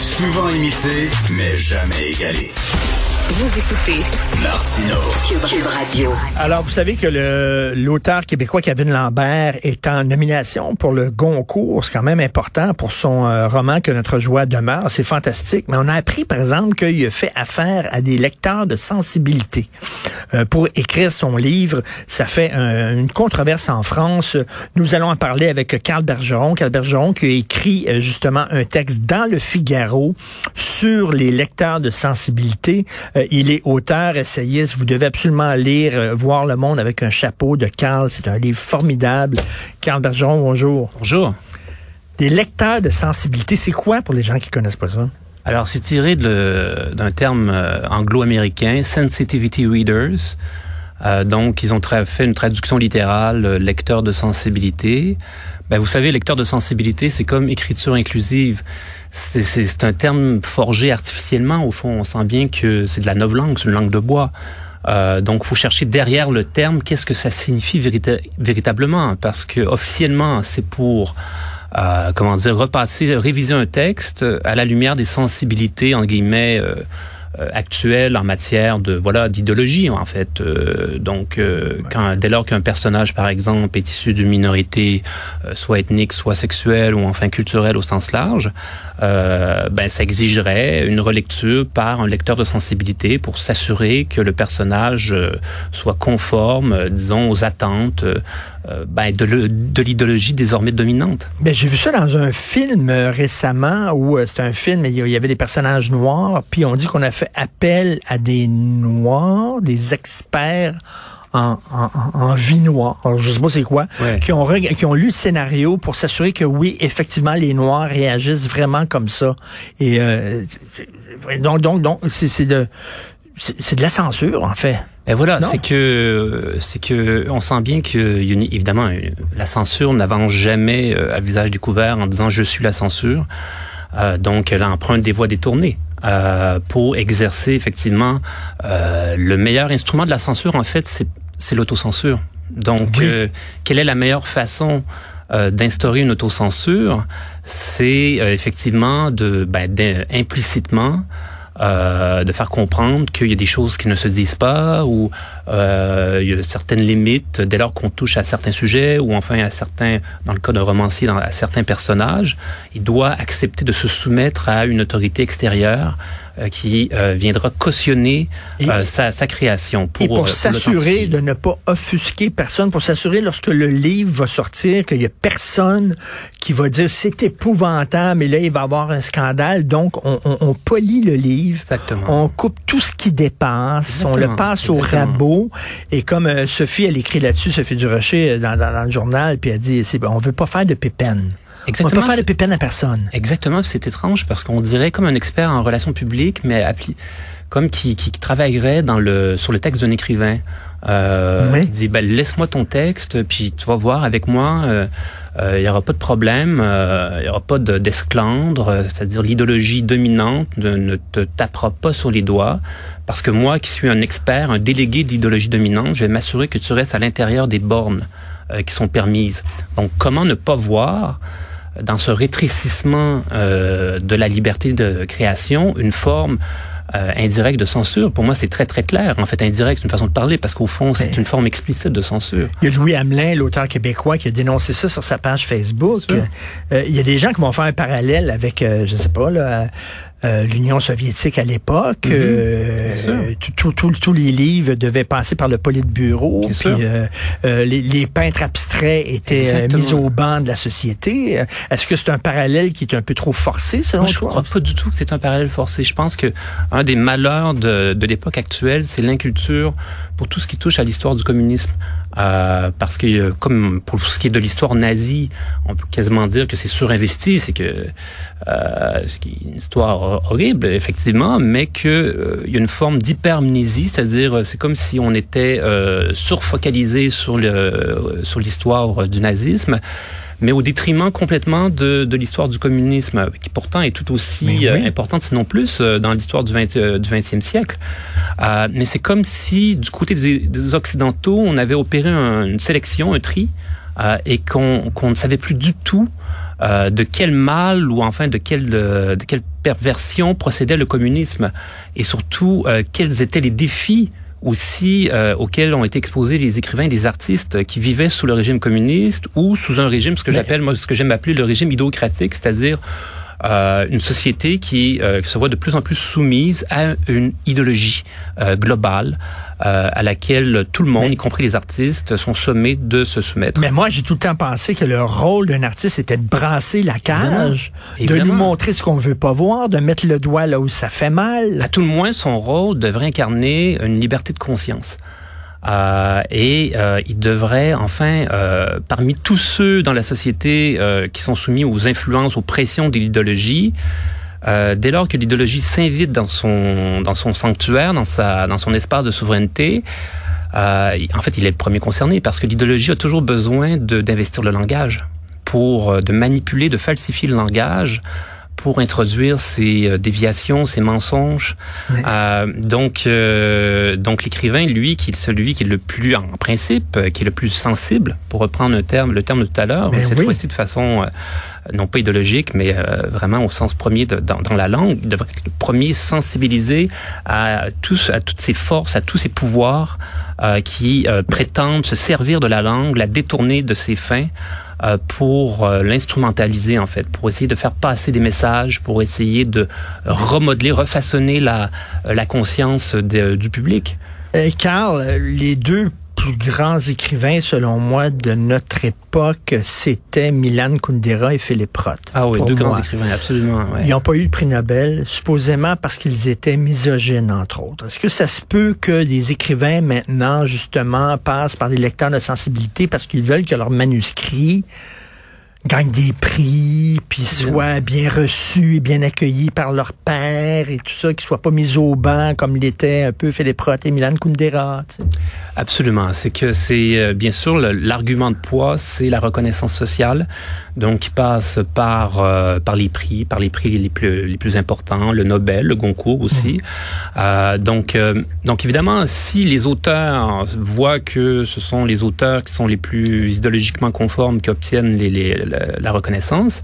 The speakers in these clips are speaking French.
Souvent imité, mais jamais égalé. Vous écoutez Martino. Cube Radio. Alors, vous savez que le l'auteur québécois Kevin Lambert est en nomination pour le Goncourt. C'est quand même important pour son euh, roman Que notre joie demeure. C'est fantastique. Mais on a appris, par exemple, qu'il a fait affaire à des lecteurs de sensibilité euh, pour écrire son livre. Ça fait un- une controverse en France. Nous allons en parler avec Carl Bergeron. Carl Bergeron qui a écrit euh, justement un texte dans le Figaro sur les lecteurs de sensibilité. Euh, il est auteur, essayiste. Vous devez absolument lire euh, Voir le monde avec un chapeau de Carl. C'est un livre formidable. Carl Bergeron, bonjour. Bonjour. Des lecteurs de sensibilité, c'est quoi pour les gens qui connaissent pas ça? Alors, c'est tiré d'un terme euh, anglo-américain, sensitivity readers. Euh, donc, ils ont fait une traduction littérale, euh, lecteur de sensibilité. Ben, vous savez, lecteur de sensibilité, c'est comme écriture inclusive. C'est- un terme forgé artificiellement. Au fond, on sent bien que c'est de la langue, c'est une langue de bois. Euh, donc, faut chercher derrière le terme qu'est-ce que ça signifie vérita- véritablement, parce que officiellement, c'est pour euh, comment dire, repasser, réviser un texte à la lumière des sensibilités, en guillemets, euh, euh, actuelles en matière de voilà d'idéologie en fait. Euh, donc, euh, quand, dès lors qu'un personnage, par exemple, est issu d'une minorité, euh, soit ethnique, soit sexuelle ou enfin culturelle au sens large, euh, ben ça exigerait une relecture par un lecteur de sensibilité pour s'assurer que le personnage euh, soit conforme, disons, aux attentes euh, ben, de le- de l'idéologie désormais dominante. Ben, j'ai vu ça dans un film euh, récemment où euh, c'était un film, il y, il y avait des personnages noirs, puis on dit qu'on a fait appel à des noirs, des experts en, en, vie noire. Alors, je sais pas c'est quoi, Ouais. qui ont qui ont lu le scénario pour s'assurer que oui, effectivement, les noirs réagissent vraiment comme ça. Et euh, donc, donc, donc, c'est c'est de c'est de la censure en fait. Et voilà, c'est que c'est que on sent bien que évidemment la censure n'avance jamais euh, à visage découvert en disant je suis la censure. Euh, donc elle emprunte des voies détournées euh, pour exercer effectivement euh, le meilleur instrument de la censure en fait c'est c'est l'autocensure. Donc Oui. euh, quelle est la meilleure façon euh, d'instaurer une autocensure? C'est euh, effectivement de ben, implicitement euh, de faire comprendre qu'il y a des choses qui ne se disent pas ou euh, il y a certaines limites dès lors qu'on touche à certains sujets ou enfin à certains, dans le cas d'un romancier, à certains personnages, il doit accepter de se soumettre à une autorité extérieure qui euh, viendra cautionner Et- euh, sa, sa création pour, Et pour euh, s'assurer de ne pas offusquer personne, pour s'assurer lorsque le livre va sortir qu'il y a personne qui va dire c'est épouvantable, mais là il va y avoir un scandale. Donc on, on, on polie le livre, Exactement. on coupe tout ce qui dépasse, on le passe au Exactement. rabot. Et comme euh, Sophie, elle écrit là-dessus, Sophie Durocher, euh, dans, dans, dans le journal, puis elle dit c'est on veut pas faire de pépène. On Exactement. pas faire de pépène à personne. Exactement, c'est étrange parce qu'on dirait comme un expert en relations publiques, mais appli comme qui, qui, qui travaillerait dans le sur le texte d'un écrivain. Euh, Oui. Qui dit ben, laisse-moi ton texte, puis tu vas voir avec moi. euh, euh, il y aura pas de problème, euh, il y aura pas de- d'esclandre, euh, c'est-à-dire l'idéologie dominante ne, ne te tapera pas sur les doigts, parce que moi qui suis un expert, un délégué de l'idéologie dominante, je vais m'assurer que tu restes à l'intérieur des bornes euh, qui sont permises. Donc comment ne pas voir dans ce rétrécissement euh, de la liberté de création une forme euh, indirecte de censure. Pour moi, c'est très très clair. En fait, indirect, c'est une façon de parler parce qu'au fond, c'est une forme explicite de censure. Il y a Louis Hamelin, l'auteur québécois, qui a dénoncé ça sur sa page Facebook. Euh, il y a des gens qui vont faire un parallèle avec, euh, je sais pas, là, euh, l'Union soviétique à l'époque. Mhm. Euh, tout- tous les livres devaient passer par le Politburo. Puis euh, euh, les, les peintres abstraits étaient euh, Exactement. mis au banc de la société. Euh, Est-ce que c'est un parallèle qui est un peu trop forcé, selon Moi, je ne toi? crois pas du tout que c'est un parallèle forcé. Je pense que un des malheurs de, de l'époque actuelle, c'est l'inculture pour tout ce qui touche à l'histoire du communisme. Euh, parce que euh, comme pour ce qui est de l'histoire nazie, on peut quasiment dire que c'est surinvesti, c'est que euh, c'est une histoire horrible effectivement, mais que euh, il y a une forme d'hypermnésie, c'est-à-dire c'est comme si on était euh, surfocalisé sur le sur l'histoire du nazisme mais au détriment complètement de, de l'histoire du communisme, qui pourtant est tout aussi oui. euh, importante, sinon plus, euh, dans l'histoire du, 20, euh, du 20e siècle. Euh, mais c'est comme si, du côté des, des Occidentaux, on avait opéré un- une sélection, un tri, euh, et qu'on qu'on ne savait plus du tout euh, de quel mal ou enfin de quelle de, quelle perversion procédait le communisme et surtout euh, quels étaient les défis aussi euh, auxquels ont été exposés les écrivains et les artistes qui vivaient sous le régime communiste ou sous un régime ce que j'appelle moi ce que j'aime appeler le régime idéocratique, c'est-à-dire euh, une société qui, euh, se voit de plus en plus soumise à une idéologie euh, globale euh, à laquelle tout le monde, y compris les artistes, sont sommés de se soumettre. Mais moi, j'ai tout le temps pensé que le rôle d'un artiste était de brasser la cage, de nous montrer ce qu'on veut pas voir, de mettre le doigt là où ça fait mal. À tout le moins, son rôle devrait incarner une liberté de conscience. Euh, et euh, il devrait, enfin, euh, parmi tous ceux dans la société euh, qui sont soumis aux influences, aux pressions de l'idéologie, euh, dès lors que l'idéologie s'invite dans son dans son sanctuaire, dans sa dans son espace de souveraineté, euh, en fait, il est le premier concerné parce que l'idéologie a toujours besoin d'investir le langage pour de manipuler, de falsifier le langage pour introduire ces euh, déviations, ces mensonges. Euh, donc, euh, donc l'écrivain, lui, qui est celui qui est le plus, en principe, qui est le plus sensible, pour reprendre le terme, le terme de tout à l'heure, cette fois-ci de façon non pas idéologique, mais vraiment au sens premier de, dans, dans, la langue, il devrait être le premier sensibilisé à tous, à toutes ces forces, à tous ces pouvoirs qui prétendent se servir de la langue, la détourner de ses fins euh, pour euh, l'instrumentaliser en fait, pour essayer de faire passer des messages, pour essayer de remodeler, refaçonner la, la conscience du public. Carl, les deux plus grands écrivains, selon moi, de notre époque, c'était Milan Kundera et Philippe Roth. Ah oui, deux grands écrivains, absolument. Ils n'ont pas eu le prix Nobel, supposément parce qu'ils étaient misogynes, entre autres. Est-ce que ça se peut que des écrivains, maintenant, justement, passent par des lecteurs de sensibilité parce qu'ils veulent que leurs manuscrits gagnent des prix, puis soient bien reçus et bien accueillis par leur père et tout ça, qu'ils soient pas mis au banc comme l'était un peu Philippe Roth et Milan Kundera. Absolument. C'est que c'est euh, bien sûr l'argument de poids, c'est la reconnaissance sociale, donc qui passe par euh, par les prix, par les prix les plus les plus importants, le Nobel, le Goncourt aussi. Mmh. Euh, donc donc évidemment, si les auteurs voient que ce sont les auteurs qui sont les plus idéologiquement conformes qui obtiennent les, les, la, la reconnaissance,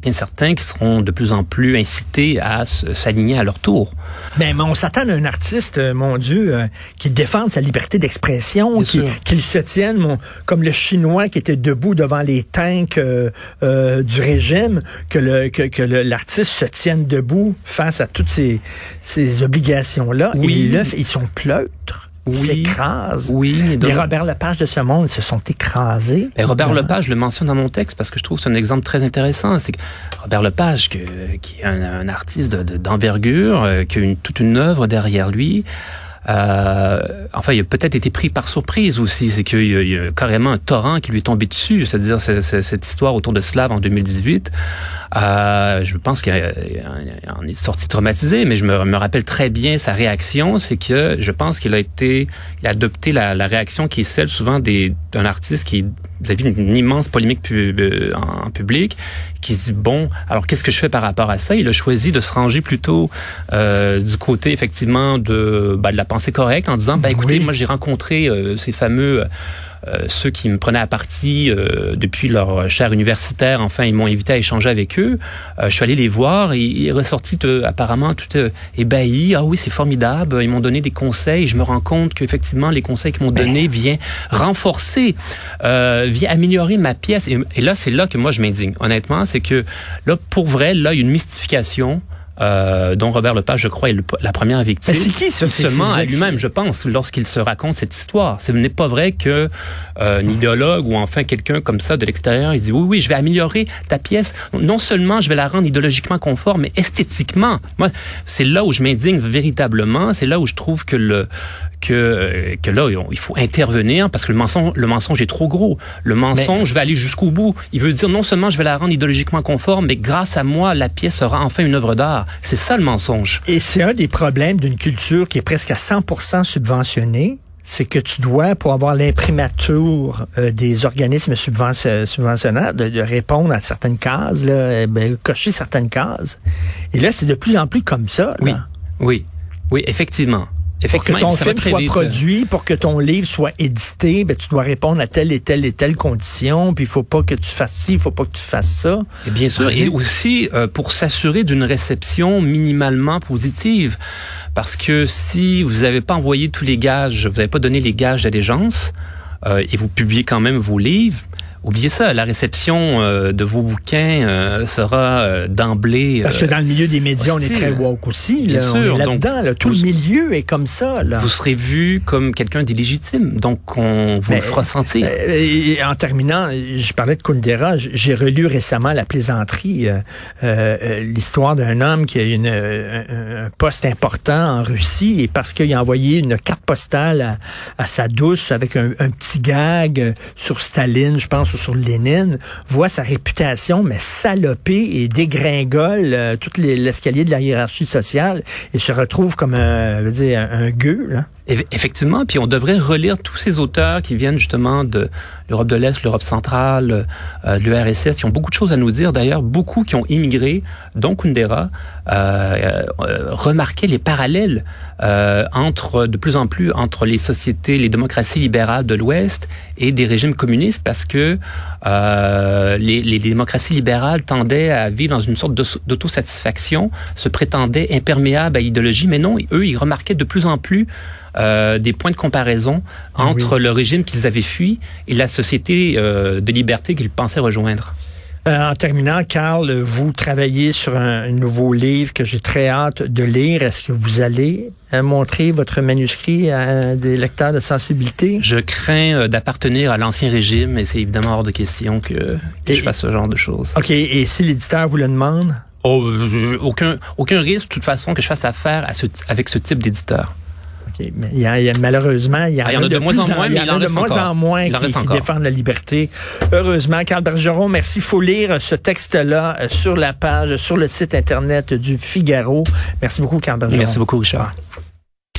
bien certains qui seront de plus en plus incités à s'aligner à leur tour. Mais, on s'attend à un artiste, euh, mon Dieu, euh, qui défende sa liberté d'expression, qu'il se tienne, mon, comme le Chinois qui était debout devant les tanks euh, du régime, que le que, l'artiste se tienne debout face à toutes ces, ces obligations-là. Oui. Et ils sont pleutres oui, s'écrasent. Oui. Les Robert Lepage de ce monde se sont écrasés. Et Robert Lepage le mentionne dans mon texte parce que je trouve que c'est un exemple très intéressant. C'est que Robert Lepage, que, qui est un, artiste d'envergure, de, euh, qui a une, toute une œuvre derrière lui, euh, enfin, il a peut-être été pris par surprise aussi. C'est qu'il y, a carrément un torrent qui lui est tombé dessus. C'est-à-dire cette histoire autour de Slav en 2018. Euh, je pense qu'il est sorti traumatisé, mais je me, me, rappelle très bien sa réaction. C'est que je pense qu'il a été, il a adopté la, la réaction qui est celle souvent d'un artiste qui vous avez une, immense polémique euh, en public qui se dit bon alors qu'est-ce que je fais par rapport à ça? Il a choisi de se ranger plutôt euh, du côté effectivement de, bah, de la pensée correcte en disant ben écoutez moi j'ai rencontré euh, ces fameux ceux qui me prenaient à partie euh, depuis leur chaire universitaire, enfin, ils m'ont invité à échanger avec eux. Euh, je suis allé les voir et il est ressorti apparemment tout ébahi. Ah oui, c'est formidable. Ils m'ont donné des conseils. Je me rends compte qu'effectivement, les conseils qu'ils m'ont donnés viennent renforcer, viennent améliorer ma pièce. Et, et là, c'est là que moi, je m'indigne. Honnêtement, c'est que là, pour vrai, là, il y a une mystification euh, dont Robert Lepage, je crois, est la première victime. C'est qui ça Seulement à lui-même, je pense, lorsqu'il se raconte cette histoire. Ce n'est pas vrai que euh, un idéologue ou enfin quelqu'un comme ça de l'extérieur, il dit oui, oui, je vais améliorer ta pièce. Non seulement je vais la rendre idéologiquement conforme, mais esthétiquement. Moi, c'est là où je m'indigne véritablement. C'est là où je trouve que le que, que là, il faut intervenir parce que le mensonge, le mensonge est trop gros. Le mensonge va aller jusqu'au bout. Il veut dire non seulement je vais la rendre idéologiquement conforme, mais grâce à moi, la pièce sera enfin une œuvre d'art. C'est ça le mensonge. Et c'est un des problèmes d'une culture qui est presque à 100% subventionnée c'est que tu dois, pour avoir l'imprimature euh, des organismes subventionnaires, de, répondre à certaines cases, là, eh ben, cocher certaines cases. Et là, c'est de plus en plus comme ça. Oui, oui, oui, effectivement. Pour que ton film soit produit, pour que ton livre soit édité, ben, tu dois répondre à telle et telle et telle condition, puis il faut pas que tu fasses ci, il faut pas que tu fasses ça. Et bien sûr, et aussi euh, pour s'assurer d'une réception minimalement positive. Parce que si vous n'avez pas envoyé tous les gages, vous n'avez pas donné les gages d'allégeance, euh, et vous publiez quand même vos livres, oubliez ça, la réception euh, de vos bouquins euh, sera euh, d'emblée. Parce que dans le milieu des médias, on est très woke aussi. Bien là, sûr. là-dedans, là, tout le milieu est comme ça. Là. Vous serez vu comme quelqu'un d'illégitime, donc on vous le fera sentir. Et en terminant, je parlais de Kundera, j'ai relu récemment La plaisanterie, l'histoire d'un homme qui a une, un, poste important en Russie et parce qu'il a envoyé une carte postale à, à sa douce avec un, un petit gag sur Staline, je pense sur Lénine, voit sa réputation, mais saloper et dégringole euh, tout l'escalier de la hiérarchie sociale et se retrouve comme un, veux dire, un. Effectivement, puis on devrait relire tous ces auteurs qui viennent justement de l'Europe de l'Est, l'Europe centrale, euh, l'URSS, qui ont beaucoup de choses à nous dire. D'ailleurs, beaucoup qui ont immigré, dont Kundera, euh, euh, remarquaient les parallèles euh, entre, de plus en plus, entre les sociétés, les démocraties libérales de l'Ouest et des régimes communistes, parce que euh, les, les, démocraties libérales tendaient à vivre dans une sorte d'autosatisfaction, se prétendaient imperméables à l'idéologie, mais non, eux, ils remarquaient de plus en plus euh, des points de comparaison entre le régime qu'ils avaient fui et la société euh, de liberté qu'ils pensaient rejoindre. Euh, en terminant, Carl, vous travaillez sur un, nouveau livre que j'ai très hâte de lire. Est-ce que vous allez montrer votre manuscrit à des lecteurs de sensibilité? Je crains d'appartenir à l'ancien régime et c'est évidemment hors de question que, je fasse ce genre de choses. OK. Et si l'éditeur vous le demande? Oh, aucun, aucun risque, de toute façon, que je fasse affaire à ce, avec ce type d'éditeur mais il y, a, malheureusement, il y, en a de, moins en, moins, il y en a de moins en moins qui, défendent la liberté. Heureusement, Carl Bergeron, merci. Il faut lire ce texte-là euh, sur la page, sur le site Internet du Figaro. Merci beaucoup, Carl Bergeron. Merci beaucoup, Richard.